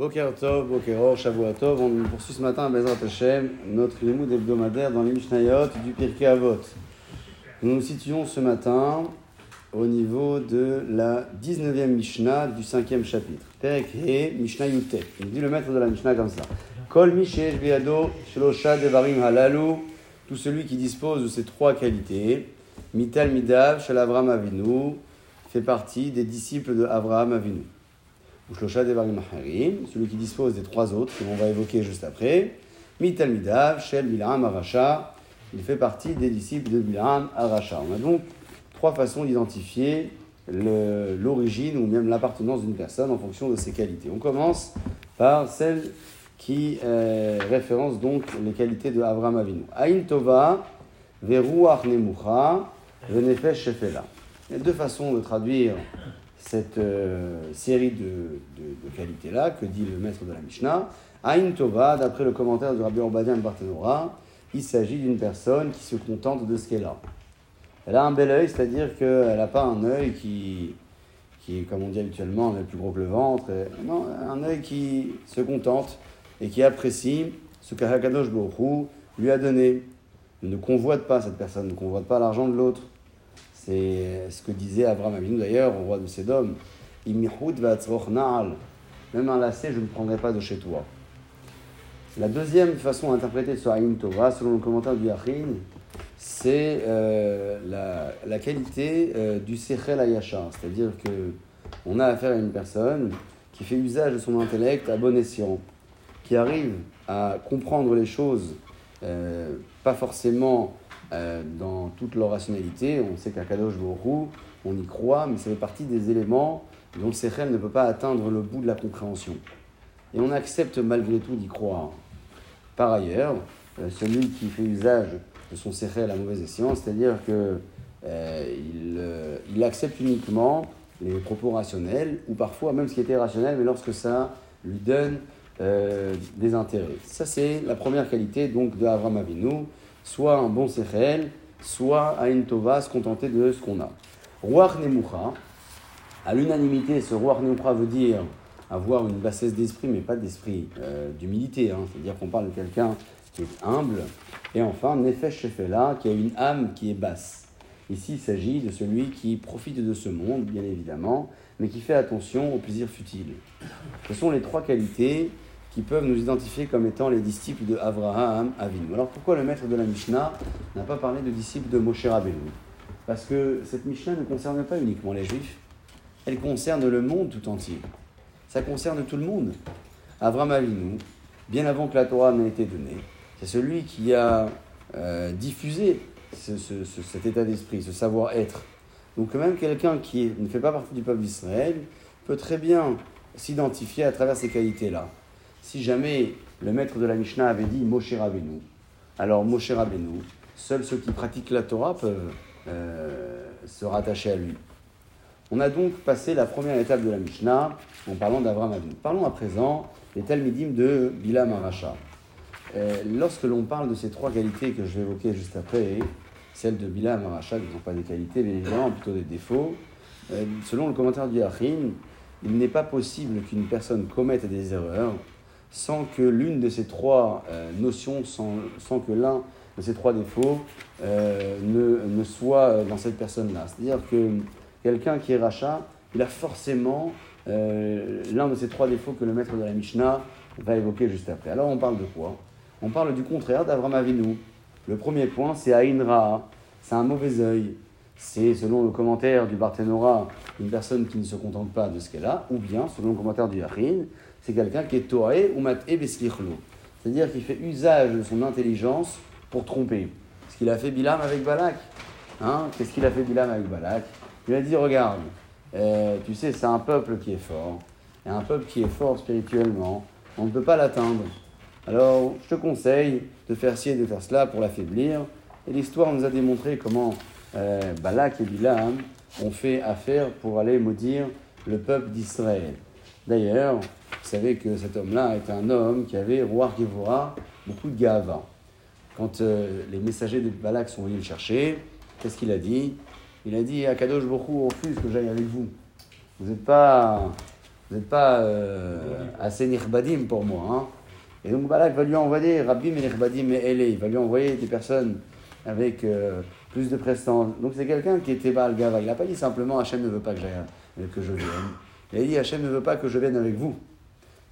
Boker Tov, Bokeror, Shavuot Tov. On poursuit ce matin à Bezrat Hashem notre limoud hebdomadaire dans les Mishnayot du Pirkei Avot. Nous nous situons ce matin au niveau de la 19e Mishnah du 5e chapitre. Perek He, Mishnah. Il dit le maître de la Mishnah comme ça. Kol Mishesh Biado, Shlosha Devarim Halalu. Tout celui qui dispose de ces trois qualités, Mital Midav, Shalavram Avinu, fait partie des disciples de Avraham Avinu. Celui qui dispose des trois autres, que l'on va évoquer juste après. Mital Midav, Shel Bilam Aracha, il fait partie des disciples de Bilam Aracha. On a donc trois façons d'identifier l'origine ou même l'appartenance d'une personne en fonction de ses qualités. On commence par celle qui euh, référence donc les qualités de Avraham Avinu. Aïn Tova, Veruach Nemucha, Venefesh Shefela. Il y a deux façons de traduire cette euh, série de, de, qualités-là que dit le maître de la Mishnah. Aïn Tova, d'après le commentaire de Rabbi Obadiah Barthénora, il s'agit d'une personne qui se contente de ce qu'elle a. Elle a un bel œil, c'est-à-dire qu'elle n'a pas un œil qui, qui, comme on dit habituellement, est plus gros que le ventre. non, un œil qui se contente et qui apprécie ce qu'Hakadosh Baruch lui a donné. Ne convoite pas cette personne, ne convoite pas l'argent de l'autre. C'est ce que disait Abraham Avinu d'ailleurs, roi de Sédom. Même un lacet, je ne prendrai pas de chez toi. La deuxième façon d'interpréter ce Aïn Torah, selon le commentaire du Yachin, c'est euh, la, qualité euh, du Sechel Ayashar. C'est-à-dire que on a affaire à une personne qui fait usage de son intellect à bon escient, qui arrive à comprendre les choses, euh, pas forcément dans toute leur rationalité. On sait qu'à Kadosh Borou, on y croit, mais ça fait partie des éléments dont le Sechel ne peut pas atteindre le bout de la compréhension. Et on accepte malgré tout d'y croire. Par ailleurs, celui qui fait usage de son sechel à mauvaise escient, c'est-à-dire que euh, euh, il, accepte uniquement les propos rationnels, ou parfois même ce qui était rationnel, mais lorsque ça lui donne euh, des intérêts. Ça, c'est la première qualité donc de Avram Avinu, soit un bon sechel, soit à une tova, se contenter de ce qu'on a. Roi Nemucha, à l'unanimité, ce roi Nemucha veut dire avoir une bassesse d'esprit, mais pas d'esprit d'humilité, hein. c'est-à-dire qu'on parle de quelqu'un qui est humble, et enfin, Nefesh Shefela, qui a une âme qui est basse. Ici, il s'agit de celui qui profite de ce monde, bien évidemment, mais qui fait attention aux plaisirs futiles. Ce sont les trois qualités qui peuvent nous identifier comme étant les disciples de Avraham Avinu. Alors pourquoi le maître de la Mishnah n'a pas parlé de disciples de Moshe Rabbeinu? Parce que cette Mishnah ne concerne pas uniquement les Juifs, elle concerne le monde tout entier. Ça concerne tout le monde. Avraham Avinu, bien avant que la Torah n'ait été donnée, c'est celui qui a euh, diffusé cet état d'esprit, ce savoir-être. Donc même quelqu'un qui ne fait pas partie du peuple d'Israël peut très bien s'identifier à travers ces qualités-là. Si jamais le maître de la Mishnah avait dit Moshe Rabbeinu, alors Moshe Rabbeinu, seuls ceux qui pratiquent la Torah peuvent euh, se rattacher à lui. On a donc passé la première étape de la Mishnah en parlant d'Avraham Avinu. Parlons à présent des Talmidim de Bilam Aracha. Euh, lorsque l'on parle de ces trois qualités que je vais évoquer juste après, celles de Bila et Maracha, qui ne sont pas des qualités, mais évidemment plutôt des défauts, euh, selon le commentaire du Yachin, il n'est pas possible qu'une personne commette des erreurs sans que l'une de ces trois euh, notions, sans, sans que l'un de ces trois défauts ne, ne, soit dans cette personne-là. C'est-à-dire que quelqu'un qui est rachat, il a forcément l'un de ces trois défauts que le maître de la Mishnah va évoquer juste après. Alors on parle de quoi? On parle du contraire d'Avram Avinu. Le premier point, c'est Aïnra, c'est un mauvais œil. C'est, selon le commentaire du Barthénora, une personne qui ne se contente pas de ce qu'elle a, ou bien, selon le commentaire du Yachin, c'est quelqu'un qui est Toaé ou Mat'e C'est-à-dire qu'il fait usage de son intelligence pour tromper. Ce qu'il a fait Bilam avec Balak? Hein? Qu'est-ce qu'il a fait Bilam avec Balak? Il a dit Regarde, euh, tu sais, c'est un peuple qui est fort. Et un peuple qui est fort spirituellement, on ne peut pas l'atteindre. Alors, je te conseille de faire ci et de faire cela pour l'affaiblir. Et l'histoire nous a démontré comment euh, Balak et Bilam ont fait affaire pour aller maudire le peuple d'Israël. D'ailleurs, savez que cet homme-là était un homme qui avait, roi Gevora, beaucoup de gava. Quand euh, les messagers de Balak sont venus le chercher, qu'est-ce qu'il a dit? Il a dit à Kadosh refuse que j'aille avec vous. Vous n'êtes pas vous n'êtes pas euh, assez nirbadim pour moi. Hein. Et donc Balak va lui envoyer Rabbi et nirbadim et il va lui envoyer des personnes avec euh, plus de prestance. Donc c'est quelqu'un qui était Baal Gava. Il n'a pas dit simplement Hachem ne veut pas que, que je vienne. Il a dit Hachem ne veut pas que je vienne avec vous.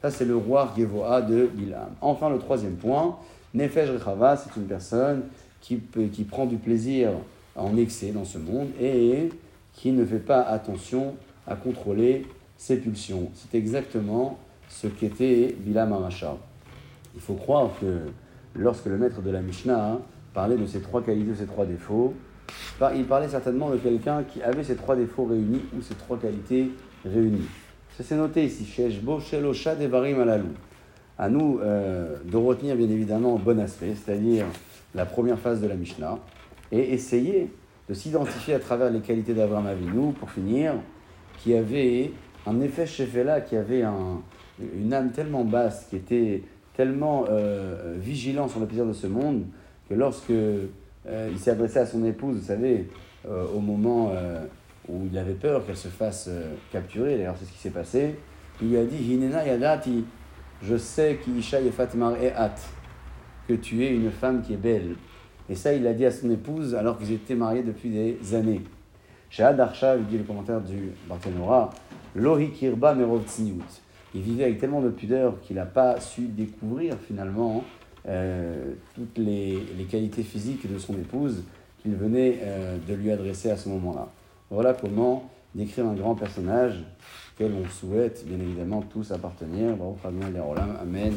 Ça, c'est le roi Gevoa de Bilam. Enfin, le troisième point, Nefesh Rechava, c'est une personne qui, prend du plaisir en excès dans ce monde et qui ne fait pas attention à contrôler ses pulsions. C'est exactement ce qu'était Bilam Amachar. Il faut croire que lorsque le maître de la Mishnah parlait de ces trois qualités, de ces trois défauts, il parlait certainement de quelqu'un qui avait ces trois défauts réunis ou ces trois qualités réunies. C'est noté ici, Sheshbo, Shelosha, Devarim, Alalou. À nous euh, de retenir bien évidemment le bon aspect, c'est-à-dire la première phase de la Mishnah, et essayer de s'identifier à travers les qualités d'Abraham Avinu, pour finir, qui avait un effet là qui avait un, une âme tellement basse, qui était tellement euh, vigilant sur le plaisir de ce monde, que lorsque euh, il s'est adressé à son épouse, vous savez, au moment il avait peur qu'elle se fasse capturer, d'ailleurs c'est ce qui s'est passé, il lui a dit Hinena yadati, je sais qu'Isha Fatimar et at, que tu es une femme qui est belle. Et ça, il l'a dit à son épouse alors qu'ils étaient mariés depuis des années. Chez Adarcha, il dit le commentaire du Barthénora, Lohi Kirba Merov Il vivait avec tellement de pudeur qu'il n'a pas su découvrir finalement euh, toutes les, qualités physiques de son épouse qu'il venait euh, de lui adresser à ce moment-là. Voilà comment décrire un grand personnage auquel on souhaite bien évidemment tous appartenir. Amen. Amen.